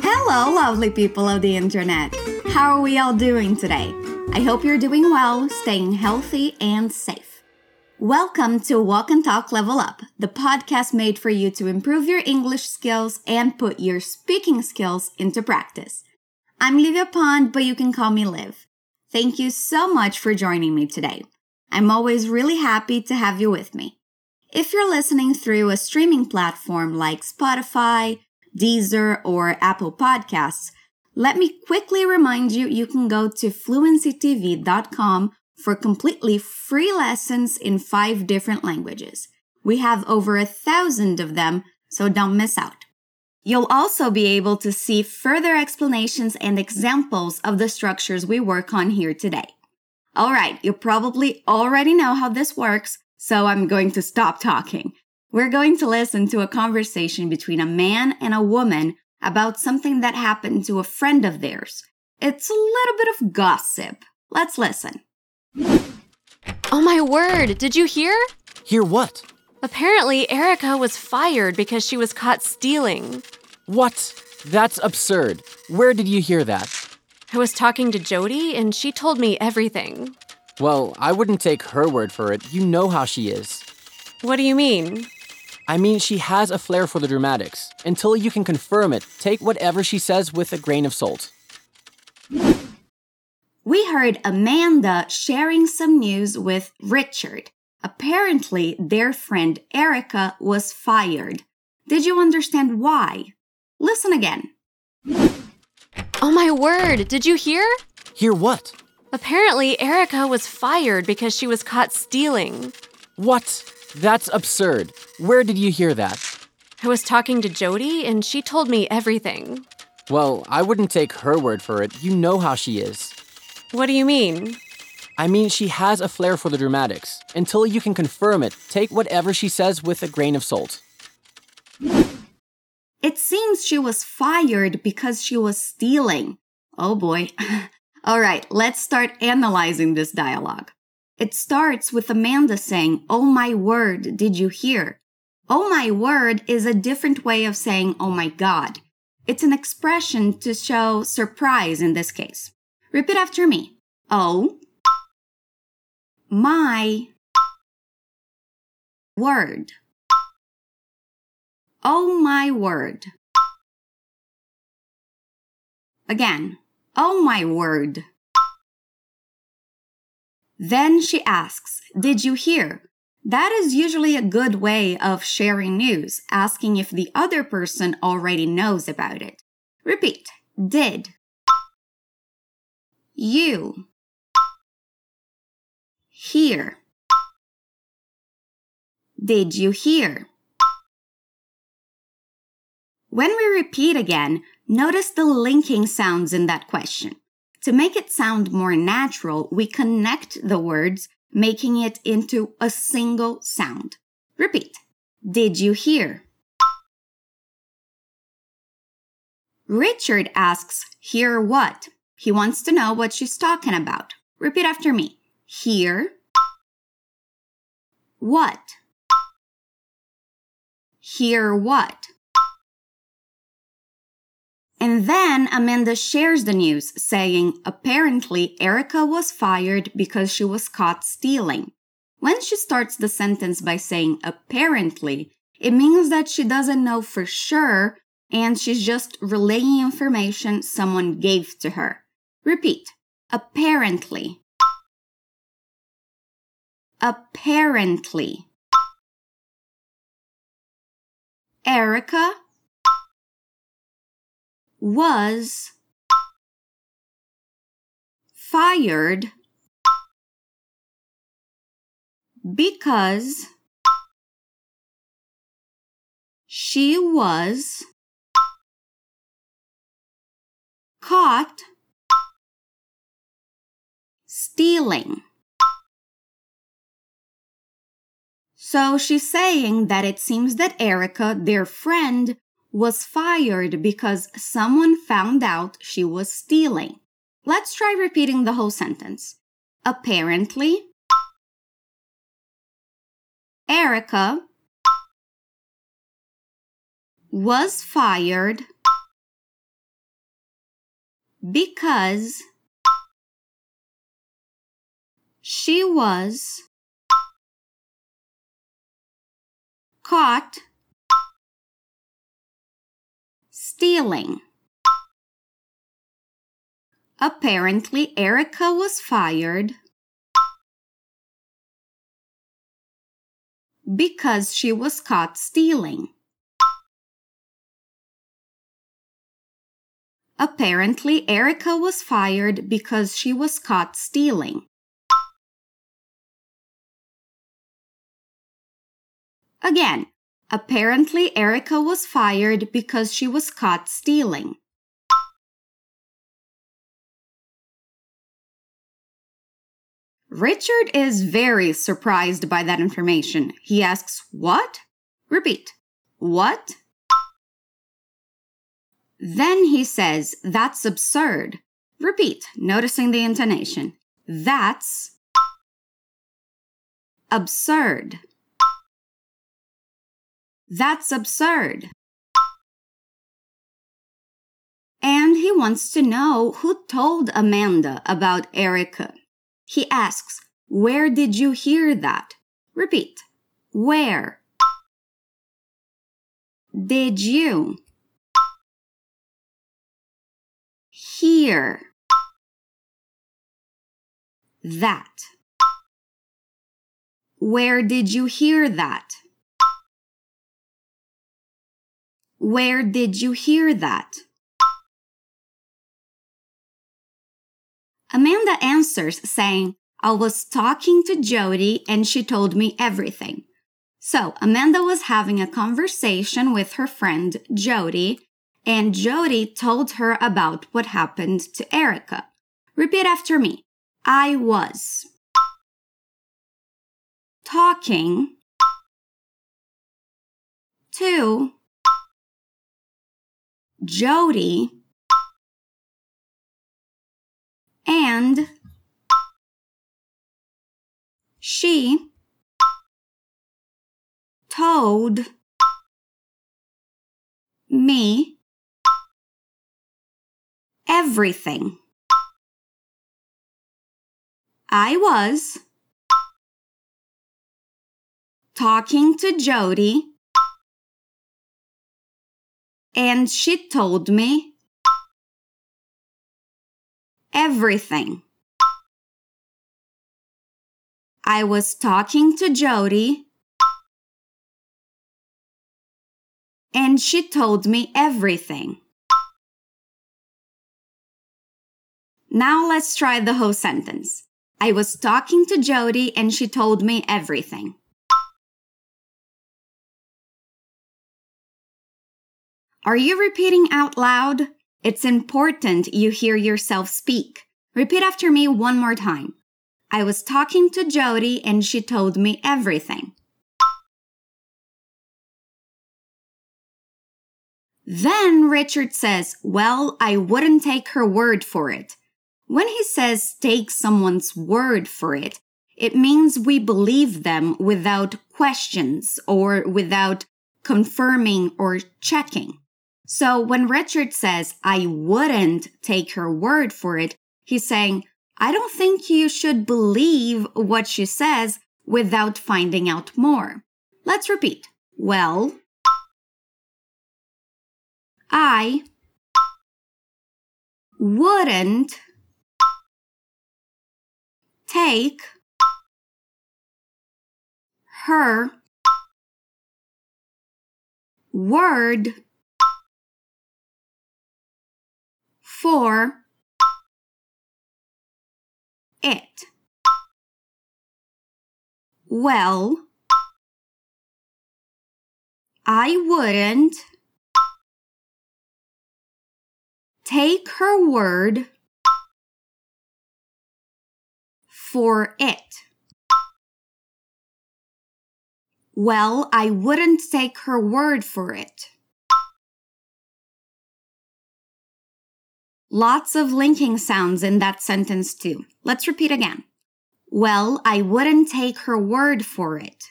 Hello, lovely people of the internet. How are we all doing today? I hope you're doing well, staying healthy and safe. Welcome to Walk and Talk Level Up, the podcast made for you to improve your English skills and put your speaking skills into practice. I'm Livia Pond, but you can call me Liv. Thank you so much for joining me today. I'm always really happy to have you with me. If you're listening through a streaming platform like Spotify, Deezer, or Apple Podcasts, let me quickly remind you you can go to fluencytv.com for completely free lessons in five different languages. We have over a thousand of them, so don't miss out. You'll also be able to see further explanations and examples of the structures we work on here today. All right, you probably already know how this works, so I'm going to stop talking. We're going to listen to a conversation between a man and a woman about something that happened to a friend of theirs. It's a little bit of gossip. Let's listen. Oh my word, did you hear? Hear what? Apparently, Erica was fired because she was caught stealing. What? That's absurd. Where did you hear that? I was talking to Jody and she told me everything. Well, I wouldn't take her word for it. You know how she is. What do you mean? I mean, she has a flair for the dramatics. Until you can confirm it, take whatever she says with a grain of salt. We heard Amanda sharing some news with Richard. Apparently, their friend Erica was fired. Did you understand why? Listen again. Oh my word, did you hear? Hear what? Apparently, Erica was fired because she was caught stealing. What? That's absurd. Where did you hear that? I was talking to Jody and she told me everything. Well, I wouldn't take her word for it. You know how she is. What do you mean? I mean, she has a flair for the dramatics. Until you can confirm it, take whatever she says with a grain of salt. It seems she was fired because she was stealing. Oh boy. All right, let's start analyzing this dialogue. It starts with Amanda saying, Oh my word, did you hear? Oh my word is a different way of saying, Oh my God. It's an expression to show surprise in this case. Repeat after me. Oh my word. Oh my word. Again. Oh my word. Then she asks, Did you hear? That is usually a good way of sharing news, asking if the other person already knows about it. Repeat. Did. You. Hear. Did you hear? When we repeat again, notice the linking sounds in that question. To make it sound more natural, we connect the words, making it into a single sound. Repeat. Did you hear? Richard asks, Hear what? He wants to know what she's talking about. Repeat after me. Hear what? Hear what? And then Amanda shares the news, saying apparently Erica was fired because she was caught stealing. When she starts the sentence by saying apparently, it means that she doesn't know for sure and she's just relaying information someone gave to her. Repeat. Apparently. Apparently. Erica was fired because she was caught stealing. So she's saying that it seems that Erica, their friend, was fired because someone found out she was stealing. Let's try repeating the whole sentence. Apparently, Erica was fired because she was caught stealing. Apparently, Erica was fired because she was caught stealing. Apparently, Erica was fired because she was caught stealing. Again, apparently, Erica was fired because she was caught stealing. Richard is very surprised by that information. He asks, What? Repeat, What? Then he says, That's absurd. Repeat, noticing the intonation. That's absurd. That's absurd. And he wants to know who told Amanda about Erica. He asks, Where did you hear that? Repeat, Where? Did you hear that? Where did you hear that? Where did you hear that? Amanda answers saying, I was talking to Jody and she told me everything. So Amanda was having a conversation with her friend Jody and Jody told her about what happened to Erica. Repeat after me. I was talking to Jody and she told me everything. I was talking to Jody and she told me everything. I was talking to Jody and she told me everything. Now let's try the whole sentence. I was talking to Jody and she told me everything. Are you repeating out loud? It's important you hear yourself speak. Repeat after me one more time. I was talking to Jody and she told me everything. Then Richard says, Well, I wouldn't take her word for it. When he says take someone's word for it, it means we believe them without questions or without confirming or checking. So when Richard says, I wouldn't take her word for it, he's saying, I don't think you should believe what she says without finding out more. Let's repeat. Well, I wouldn't take her word for it. Well, I wouldn't take her word for it. Well, I wouldn't take her word for it. Lots of linking sounds in that sentence, too. Let's repeat again. Well, I wouldn't take her word for it.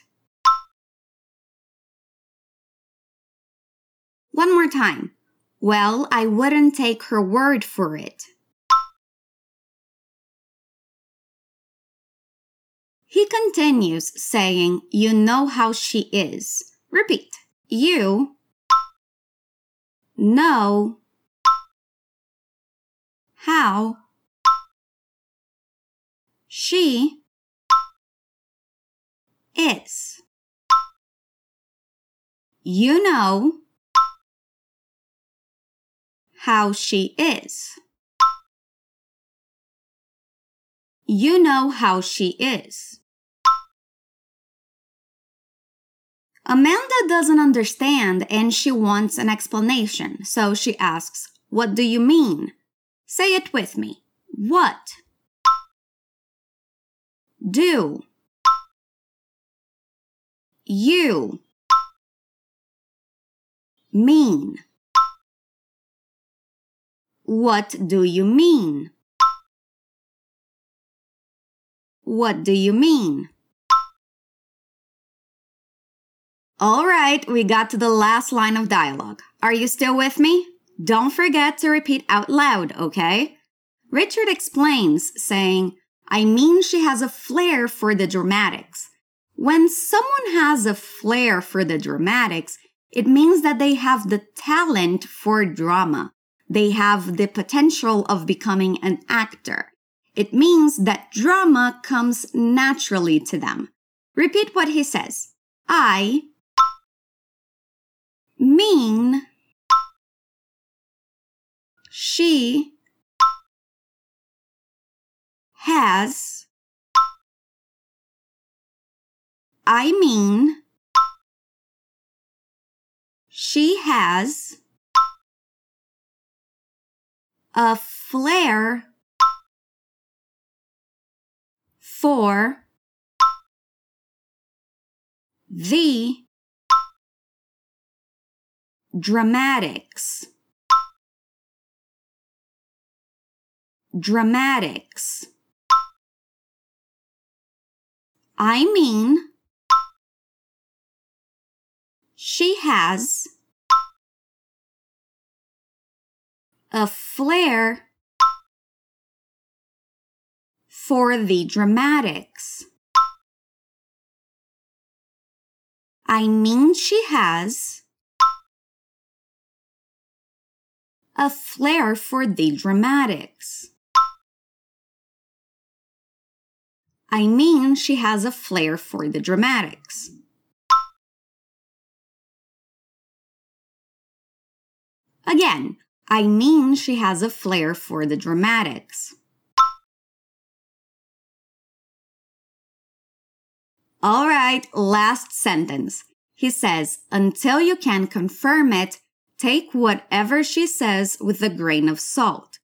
One more time. Well, I wouldn't take her word for it. He continues saying, You know how she is. Repeat. You know how she is. You know how she is. You know how she is. Amanda doesn't understand and she wants an explanation, so she asks, What do you mean? Say it with me. What? Do. You. Mean. What do you mean? What do you mean? All right, we got to the last line of dialogue. Are you still with me? Don't forget to repeat out loud, okay? Richard explains, saying, I mean, she has a flair for the dramatics. When someone has a flair for the dramatics, it means that they have the talent for drama. They have the potential of becoming an actor. It means that drama comes naturally to them. Repeat what he says. I mean she has I mean she has a flair for the dramatics. Dramatics. I mean, she has a flair for the dramatics. I mean, she has a flair for the dramatics. I mean, she has a flair for the dramatics. Again, I mean, she has a flair for the dramatics. All right, last sentence. He says, until you can confirm it, take whatever she says with a grain of salt.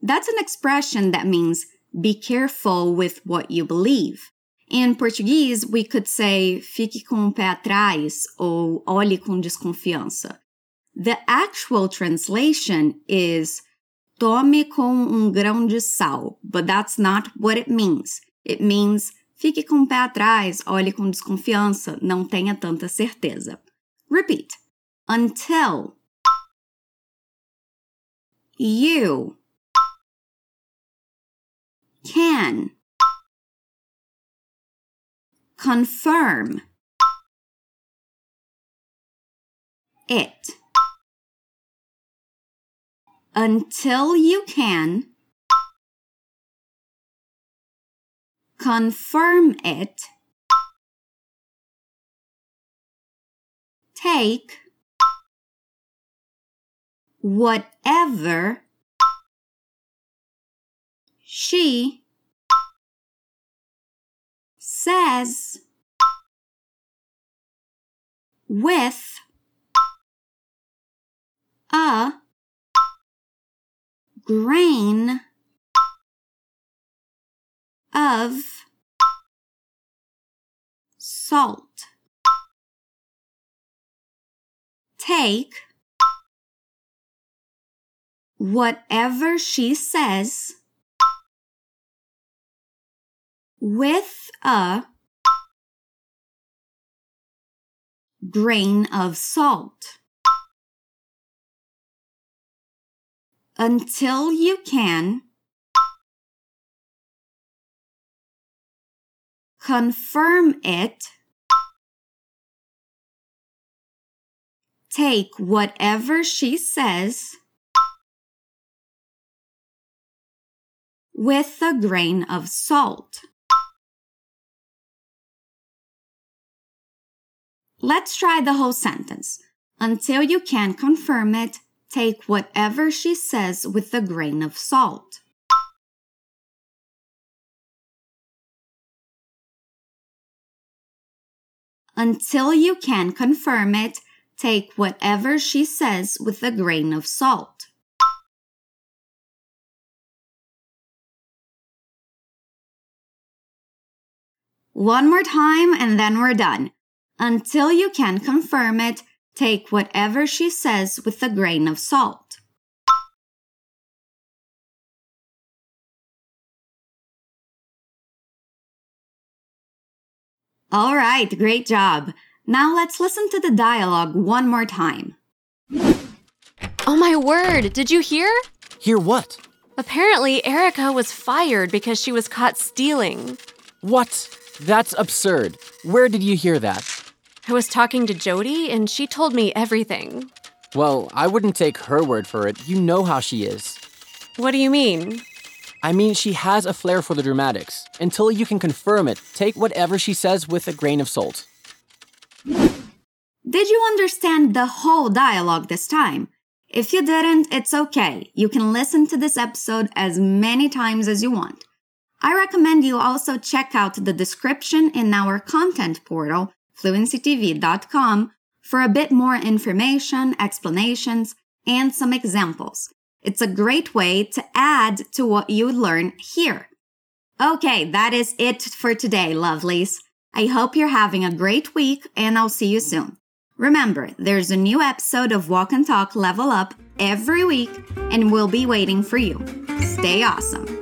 That's an expression that means be careful with what you believe. In Portuguese, we could say fique com o pé atrás ou olhe com desconfiança. The actual translation is tome com um grão de sal, but that's not what it means. It means fique com o pé atrás, olhe com desconfiança, não tenha tanta certeza. Repeat. Until you can. Confirm. It. Until you can. Confirm it. Take. Whatever she says with a grain of salt. Take whatever she says with a grain of salt. until you can confirm it. Take whatever she says with a grain of salt. Let's try the whole sentence. Until you can confirm it, take whatever she says with a grain of salt. Until you can confirm it, take whatever she says with a grain of salt. One more time and then we're done. Until you can confirm it, take whatever she says with a grain of salt. All right, great job. Now let's listen to the dialogue one more time. Oh my word, did you hear? Hear what? Apparently, Erica was fired because she was caught stealing. What? That's absurd. Where did you hear that? I was talking to Jody and she told me everything. Well, I wouldn't take her word for it. You know how she is. What do you mean? I mean, she has a flair for the dramatics. Until you can confirm it, take whatever she says with a grain of salt. Did you understand the whole dialogue this time? If you didn't, it's okay. You can listen to this episode as many times as you want. I recommend you also check out the description in our content portal, fluencytv.com, for a bit more information, explanations, and some examples. It's a great way to add to what you learn here. Okay, that is it for today, lovelies. I hope you're having a great week and I'll see you soon. Remember, there's a new episode of Walk and Talk Level Up every week and we'll be waiting for you. Stay awesome.